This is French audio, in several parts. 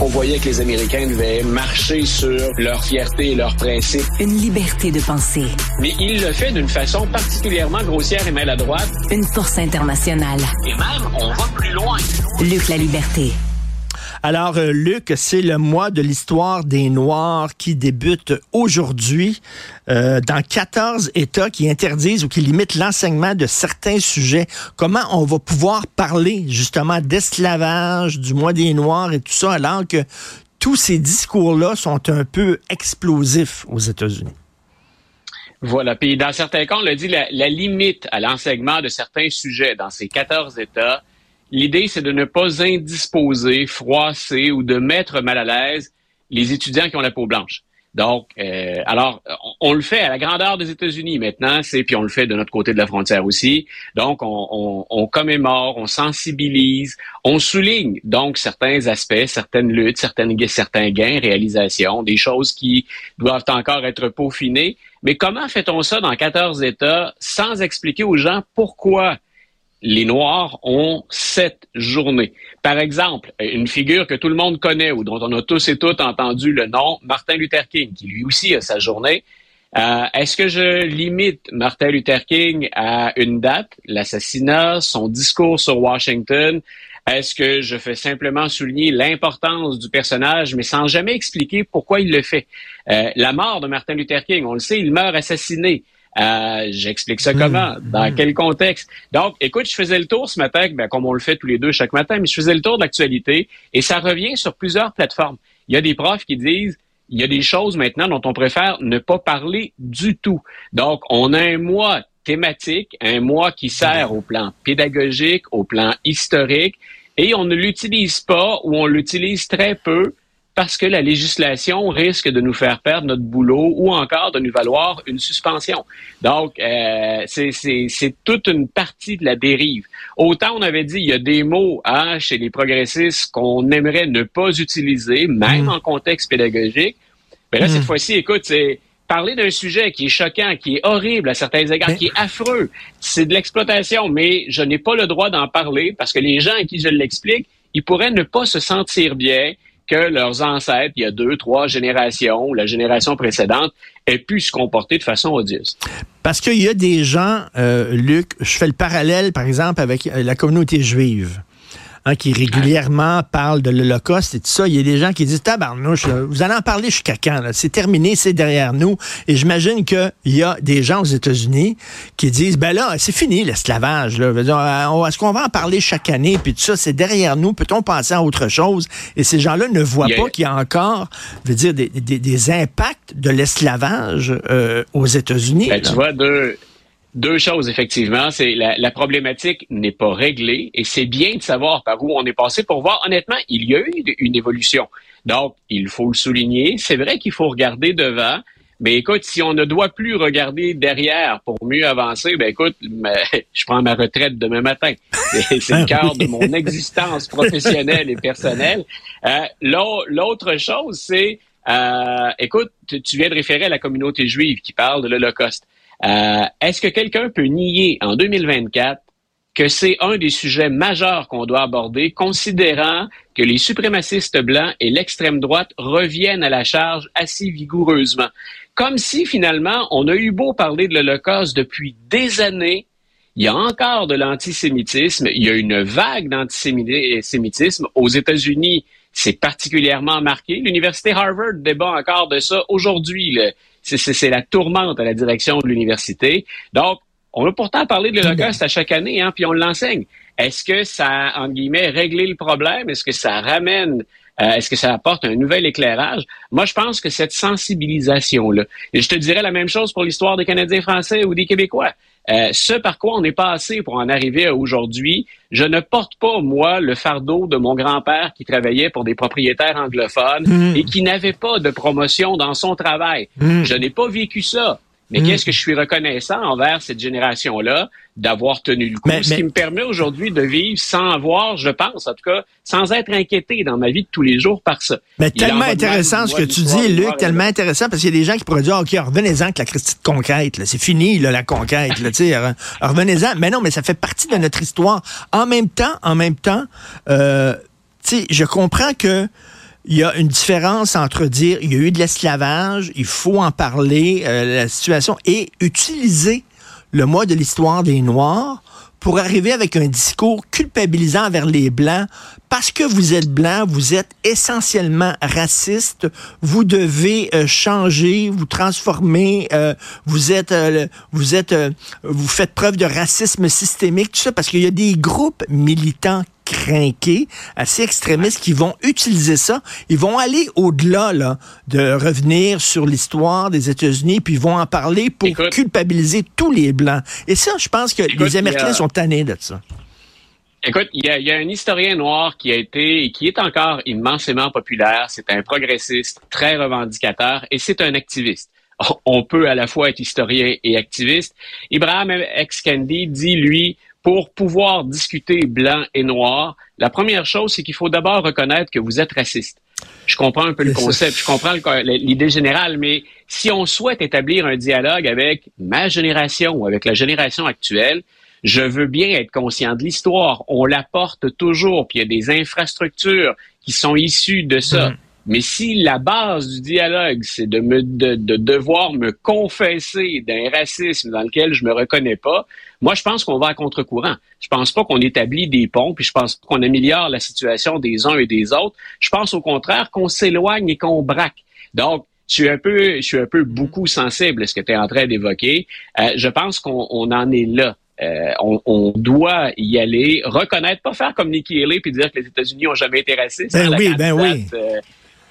On voyait que les Américains devaient marcher sur leur fierté et leurs principes. Une liberté de penser. Mais il le fait d'une façon particulièrement grossière et maladroite. Une force internationale. Et même, on va plus loin. Luc la liberté. Alors, euh, Luc, c'est le mois de l'histoire des Noirs qui débute aujourd'hui euh, dans 14 États qui interdisent ou qui limitent l'enseignement de certains sujets. Comment on va pouvoir parler justement d'esclavage, du mois des Noirs et tout ça, alors que tous ces discours-là sont un peu explosifs aux États-Unis? Voilà. Puis dans certains cas, on l'a dit, la, la limite à l'enseignement de certains sujets dans ces 14 États, L'idée, c'est de ne pas indisposer, froisser ou de mettre mal à l'aise les étudiants qui ont la peau blanche. Donc, euh, alors, on, le fait à la grandeur des États-Unis maintenant, c'est puis on le fait de notre côté de la frontière aussi. Donc, on, commémore, on sensibilise, on souligne donc certains aspects, certaines luttes, certaines, certains gains, réalisations, des choses qui doivent encore être peaufinées. Mais comment fait-on ça dans 14 États sans expliquer aux gens pourquoi les Noirs ont cette journée. Par exemple, une figure que tout le monde connaît ou dont on a tous et toutes entendu le nom, Martin Luther King, qui lui aussi a sa journée. Euh, Est-ce que je limite Martin Luther King à une date, l'assassinat, son discours sur Washington? Est-ce que je fais simplement souligner l'importance du personnage, mais sans jamais expliquer pourquoi il le fait? Euh, la mort de Martin Luther King, on le sait, il meurt assassiné. Euh, J'explique ça comment, mmh. dans mmh. quel contexte? Donc, écoute, je faisais le tour ce matin, ben, comme on le fait tous les deux chaque matin, mais je faisais le tour de l'actualité et ça revient sur plusieurs plateformes. Il y a des profs qui disent, il y a des choses maintenant dont on préfère ne pas parler du tout. Donc, on a un mois thématique, un mois qui sert au plan pédagogique, au plan historique, et on ne l'utilise pas ou on l'utilise très peu parce que la législation risque de nous faire perdre notre boulot ou encore de nous valoir une suspension. Donc, euh, c'est toute une partie de la dérive. Autant on avait dit, il y a des mots hein, chez les progressistes qu'on aimerait ne pas utiliser, même mm. en contexte pédagogique. Mais là, cette mm. fois-ci, écoute, c'est parler d'un sujet qui est choquant, qui est horrible à certains égards, qui est affreux. C'est de l'exploitation, mais je n'ai pas le droit d'en parler parce que les gens à qui je l'explique, ils pourraient ne pas se sentir bien que leurs ancêtres, il y a deux, trois générations, la génération précédente, aient pu se comporter de façon odieuse. Parce qu'il y a des gens, euh, Luc, je fais le parallèle, par exemple, avec euh, la communauté juive. Hein, qui régulièrement parle de l'Holocauste et tout ça. Il y a des gens qui disent Tabarnouche, vous allez en parler jusqu'à quand? C'est terminé, c'est derrière nous. Et j'imagine qu'il y a des gens aux États-Unis qui disent Ben là, c'est fini l'esclavage. Euh, est-ce qu'on va en parler chaque année? Puis tout ça, c'est derrière nous. Peut-on penser à autre chose? Et ces gens-là ne voient pas qu'il y a encore veux dire, des, des, des impacts de l'esclavage euh, aux États-Unis. Ben, tu vois, deux deux choses, effectivement. C'est la, la, problématique n'est pas réglée et c'est bien de savoir par où on est passé pour voir. Honnêtement, il y a eu une évolution. Donc, il faut le souligner. C'est vrai qu'il faut regarder devant. Mais écoute, si on ne doit plus regarder derrière pour mieux avancer, ben écoute, je prends ma retraite demain matin. C'est le cœur de mon existence professionnelle et personnelle. Euh, L'autre chose, c'est, euh, écoute, tu viens de référer à la communauté juive qui parle de l'Holocauste. Euh, est-ce que quelqu'un peut nier en 2024 que c'est un des sujets majeurs qu'on doit aborder, considérant que les suprémacistes blancs et l'extrême droite reviennent à la charge assez vigoureusement? Comme si finalement on a eu beau parler de l'Holocauste depuis des années, il y a encore de l'antisémitisme, il y a une vague d'antisémitisme aux États-Unis. C'est particulièrement marqué. L'université Harvard débat encore de ça aujourd'hui c'est la tourmente à la direction de l'université. Donc, on a pourtant parlé de l'Holocauste à chaque année, hein, puis on l'enseigne. Est-ce que ça entre guillemets, réglé le problème? Est-ce que ça ramène euh, Est-ce que ça apporte un nouvel éclairage? Moi, je pense que cette sensibilisation-là, et je te dirais la même chose pour l'histoire des Canadiens français ou des Québécois. Euh, ce par quoi on est passé pour en arriver à aujourd'hui, je ne porte pas, moi, le fardeau de mon grand-père qui travaillait pour des propriétaires anglophones mmh. et qui n'avait pas de promotion dans son travail. Mmh. Je n'ai pas vécu ça. Mais mmh. qu'est-ce que je suis reconnaissant envers cette génération-là d'avoir tenu le coup, ce qui me permet aujourd'hui de vivre sans avoir, je pense, en tout cas, sans être inquiété dans ma vie de tous les jours par ça. Mais tellement intéressant ce que tu dis, Luc, tellement intéressant, parce qu'il y a des gens qui pourraient dire, OK, revenez-en avec la Christie de conquête, c'est fini, là, la conquête, là, revenez-en. Mais non, mais ça fait partie de notre histoire. En même temps, en même temps, euh, je comprends que il y a une différence entre dire il y a eu de l'esclavage, il faut en parler, euh, la situation, et utiliser le mois de l'histoire des Noirs pour arriver avec un discours culpabilisant vers les Blancs. Parce que vous êtes blanc, vous êtes essentiellement raciste. Vous devez euh, changer, vous transformer. Euh, vous êtes, vous êtes, vous faites preuve de racisme systémique, tout ça, parce qu'il y a des groupes militants crinqués, assez extrémistes qui vont utiliser ça. Ils vont aller au-delà là, de revenir sur l'histoire des États-Unis, puis ils vont en parler pour culpabiliser tous les Blancs. Et ça, je pense que les Américains sont tannés de ça. Écoute, il y, a, un historien noir qui a été et qui est encore immensément populaire. C'est un progressiste très revendicateur et c'est un activiste. On peut à la fois être historien et activiste. Ibrahim X. Kendi dit, lui, pour pouvoir discuter blanc et noir, la première chose, c'est qu'il faut d'abord reconnaître que vous êtes raciste. Je comprends un peu le concept, je comprends l'idée générale, mais si on souhaite établir un dialogue avec ma génération ou avec la génération actuelle, je veux bien être conscient de l'histoire. On l'apporte toujours, puis il y a des infrastructures qui sont issues de ça. Mm. Mais si la base du dialogue, c'est de, me, de, de, devoir me confesser d'un racisme dans lequel je me reconnais pas, moi, je pense qu'on va à contre-courant. Je pense pas qu'on établit des ponts, puis je pense pas qu'on améliore la situation des uns et des autres. Je pense au contraire qu'on s'éloigne et qu'on braque. Donc, je suis un peu, je suis un peu beaucoup sensible à ce que tu es en train d'évoquer. Euh, je pense qu'on on en est là. Euh, on, on, doit y aller, reconnaître, pas faire comme Nikki Haley puis dire que les États-Unis ont jamais été racistes. Ben oui, ben oui. Euh,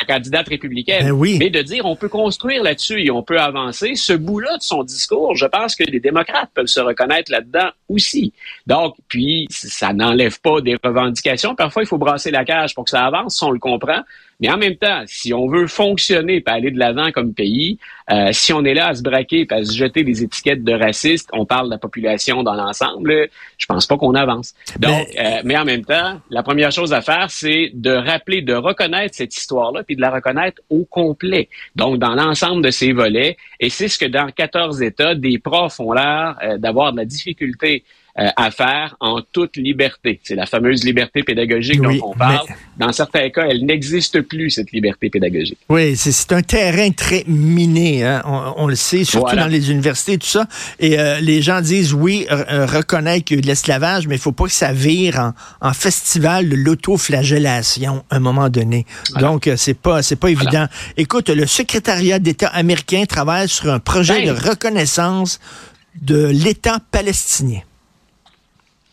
la candidate républicaine. Ben oui. Mais de dire on peut construire là-dessus et on peut avancer, ce bout-là de son discours, je pense que les démocrates peuvent se reconnaître là-dedans aussi. Donc, puis, ça n'enlève pas des revendications. Parfois, il faut brasser la cage pour que ça avance, on le comprend. Mais en même temps, si on veut fonctionner et aller de l'avant comme pays, euh, si on est là à se braquer et à se jeter des étiquettes de racistes, on parle de la population dans l'ensemble, je pense pas qu'on avance. Donc, mais... Euh, mais... en même temps, la première chose à faire, c'est de rappeler, de reconnaître cette histoire-là, puis de la reconnaître au complet. Donc, dans l'ensemble de ces volets. Et c'est ce que dans 14 États, des profs ont l'air euh, d'avoir de la difficulté à faire en toute liberté. C'est la fameuse liberté pédagogique dont on parle. Dans certains cas, elle n'existe plus, cette liberté pédagogique. Oui, c'est un terrain très miné, hein. on, le sait, surtout dans les universités, tout ça. Et euh, les gens disent, oui, euh, reconnaître qu'il y a de l'esclavage, mais il faut pas que ça vire en, festival de l'autoflagellation à un moment donné. Donc, c'est pas, c'est pas évident. Écoute, le secrétariat d'État américain travaille sur un projet ben. de reconnaissance de l'État palestinien.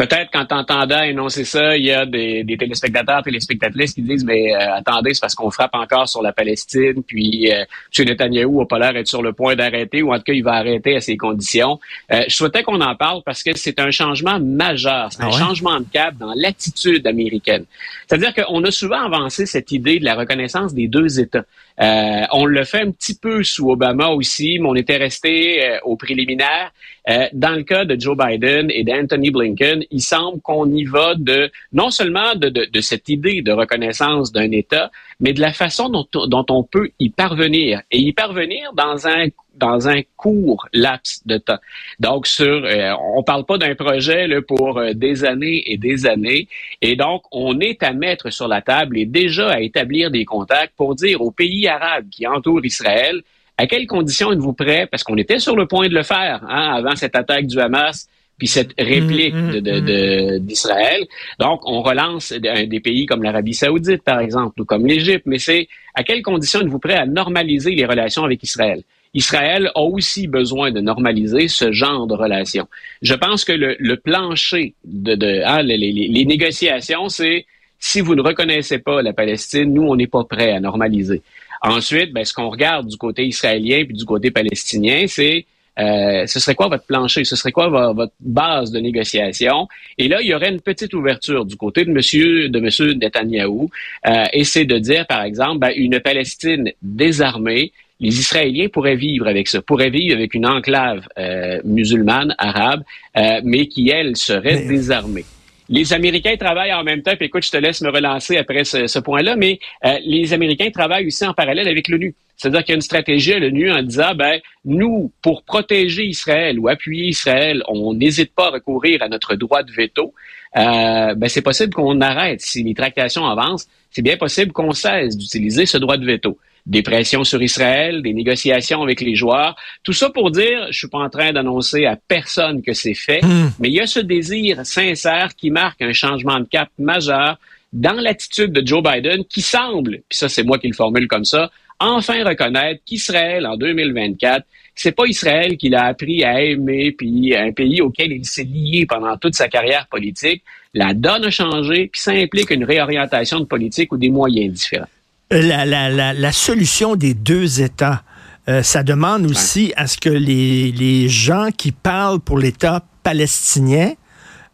Peut-être qu'en t'entendant énoncer ça, il y a des, des téléspectateurs, téléspectatrices qui disent mais euh, attendez, c'est parce qu'on frappe encore sur la Palestine, puis euh, M. Netanyahou a pas l'air d'être sur le point d'arrêter, ou en tout cas il va arrêter à ces conditions. Euh, je souhaitais qu'on en parle parce que c'est un changement majeur, c'est un ah changement de cap dans l'attitude américaine. C'est-à-dire qu'on a souvent avancé cette idée de la reconnaissance des deux États. Euh, on le fait un petit peu sous Obama aussi, mais on était resté euh, au préliminaire. Euh, dans le cas de Joe Biden et d'Anthony Blinken, il semble qu'on y va de non seulement de, de, de cette idée de reconnaissance d'un État, mais de la façon dont, dont on peut y parvenir. Et y parvenir dans un dans un court laps de temps. Donc, sur, euh, on parle pas d'un projet là, pour euh, des années et des années. Et donc, on est à mettre sur la table et déjà à établir des contacts pour dire aux pays arabes qui entourent Israël à quelles conditions êtes-vous prêts, parce qu'on était sur le point de le faire hein, avant cette attaque du Hamas puis cette réplique mm, mm, mm. d'Israël. Donc, on relance des pays comme l'Arabie saoudite, par exemple, ou comme l'Égypte, mais c'est à quelles conditions êtes-vous prêts à normaliser les relations avec Israël? Israël a aussi besoin de normaliser ce genre de relations. Je pense que le, plancher de, de hein, les, les, négociations, c'est si vous ne reconnaissez pas la Palestine, nous, on n'est pas prêt à normaliser. Ensuite, ben, ce qu'on regarde du côté israélien puis du côté palestinien, c'est euh, ce serait quoi votre plancher? Ce serait quoi votre base de négociation? Et là, il y aurait une petite ouverture du côté de Monsieur de Monsieur Netanyahou, euh, et c'est de dire, par exemple, ben, une Palestine désarmée les Israéliens pourraient vivre avec ça, pourraient vivre avec une enclave euh, musulmane, arabe, euh, mais qui, elle, serait désarmée. Les Américains travaillent en même temps. Puis écoute, je te laisse me relancer après ce, point-là, mais euh, les Américains travaillent aussi en parallèle avec l'ONU. C'est-à-dire qu'il y a une stratégie à l'ONU en disant, ben, nous, pour protéger Israël ou appuyer Israël, on n'hésite pas à recourir à notre droit de veto. Euh, ben, c'est possible qu'on arrête si les tractations avancent. C'est bien possible qu'on cesse d'utiliser ce droit de veto des pressions sur Israël, des négociations avec les joueurs. Tout ça pour dire, je suis pas en train d'annoncer à personne que c'est fait, hmm. mais il y a ce désir sincère qui marque un changement de cap majeur dans l'attitude de Joe Biden qui semble, puis ça c'est moi qui le formule comme ça, enfin reconnaître qu'Israël en 2024, c'est pas Israël qu'il a appris à aimer, puis un pays auquel il s'est lié pendant toute sa carrière politique. La donne a changé, puis ça implique une réorientation de politique ou des moyens différents. La, la, la, la solution des deux États, euh, ça demande aussi à ce que les, les gens qui parlent pour l'État palestinien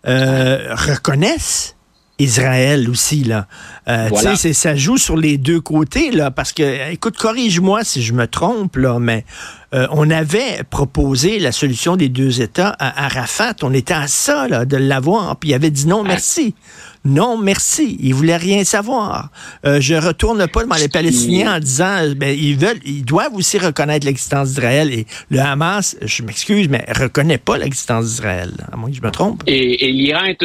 euh, reconnaissent Israël aussi là. Euh, ça joue sur les deux côtés là, parce que écoute, corrige-moi si je me trompe là, mais euh, on avait proposé la solution des deux États à Arafat. On était à ça là, de l'avoir, puis il avait dit non merci. Non, merci. Ils voulaient rien savoir. Euh, je retourne pas devant les Palestiniens en disant, ben, ils veulent, ils doivent aussi reconnaître l'existence d'Israël. Et le Hamas, je m'excuse, mais reconnaît pas l'existence d'Israël. À moins que je me trompe. Et, l'Iran est,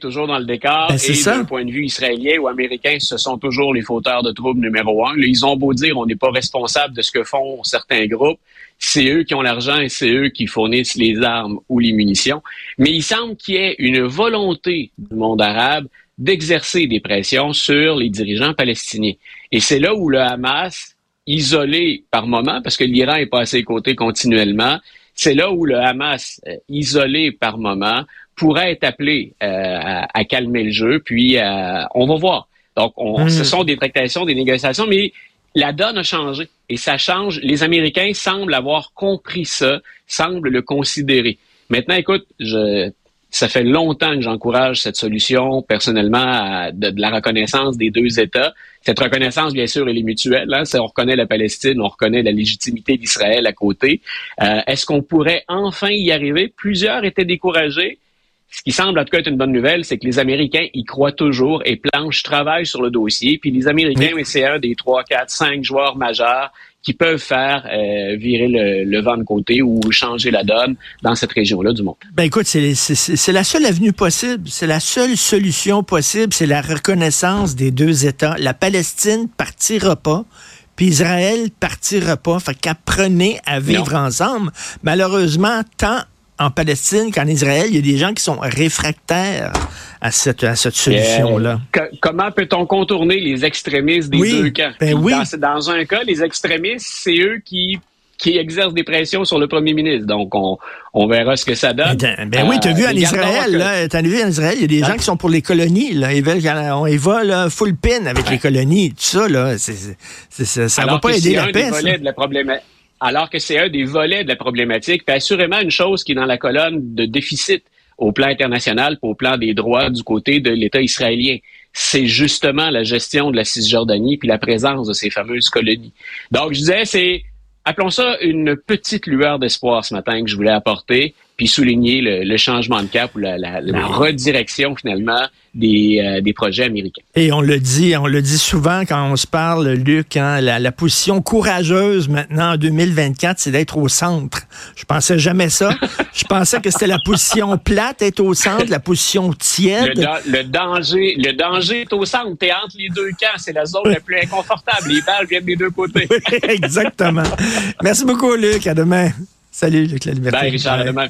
toujours dans le décor. Ben, et d'un point de vue israélien ou américain, ce sont toujours les fauteurs de troubles numéro un. Ils ont beau dire, on n'est pas responsable de ce que font certains groupes c'est eux qui ont l'argent et c'est eux qui fournissent les armes ou les munitions. Mais il semble qu'il y ait une volonté du monde arabe d'exercer des pressions sur les dirigeants palestiniens. Et c'est là où le Hamas, isolé par moment, parce que l'Iran est pas à ses côtés continuellement, c'est là où le Hamas, euh, isolé par moment, pourrait être appelé euh, à, calmer le jeu, puis euh, on va voir. Donc, on, ce hmm. sont des tractations, des négociations, mais la donne a changé et ça change. Les Américains semblent avoir compris ça, semblent le considérer. Maintenant, écoute, je, ça fait longtemps que j'encourage cette solution personnellement de, la reconnaissance des deux États. Cette reconnaissance, bien sûr, elle est mutuelle. Hein? On reconnaît la Palestine, on reconnaît la légitimité d'Israël à côté. Euh, est-ce qu'on pourrait enfin y arriver? Plusieurs étaient découragés. Ce qui semble en tout cas être une bonne nouvelle, c'est que les Américains y croient toujours et Planche travaille sur le dossier. Puis les Américains, c'est un des trois, quatre, cinq joueurs majeurs qui peuvent faire euh, virer le, vent de côté ou changer la donne dans cette région-là du monde. Ben écoute, c'est la seule avenue possible, c'est la seule solution possible, c'est la reconnaissance des deux États. La Palestine partira pas, puis Israël partira pas. Fait qu'apprenez à vivre ensemble. Malheureusement, tant en Palestine qu'en Israël, il y a des gens qui sont réfractaires à cette, à cette solution-là. comment peut-on contourner les extrémistes des deux camps? Ben oui. dans, un cas, les extrémistes, c'est eux qui qui exercent des pressions sur le premier ministre. Donc, on, on verra ce que ça donne. Ben, ben oui, tu as vu en Israël, là, as vu en Israël, il y a des gens qui sont pour les colonies, là. Ils veulent, on y va, là, full pin avec les colonies, tout ça, là. C ça ne va pas aider la paix. De la problématique alors que c'est un des volets de la problématique. Puis assurément, une chose qui est dans la colonne de déficit au plan international, au plan des droits du côté de l'État israélien, c'est justement la gestion de la Cisjordanie puis la présence de ces fameuses colonies. Donc, je disais, c'est, appelons ça une petite lueur d'espoir ce matin que je voulais apporter puis souligner le, changement de cap ou la, redirection finalement des, euh, des, projets américains. Et on le dit, on le dit souvent quand on se parle, Luc, hein, la, position courageuse maintenant en 2024, c'est d'être au centre. Je pensais jamais ça. Je pensais que c'était la position plate, être au centre, la position tiède. Le, danger, le danger est au centre. T'es entre les deux camps. C'est la zone la plus inconfortable. Les balles viennent des deux côtés. exactement. Merci beaucoup, Luc. À demain. Salut, Luc La Liberté. Bye, Richard. À demain.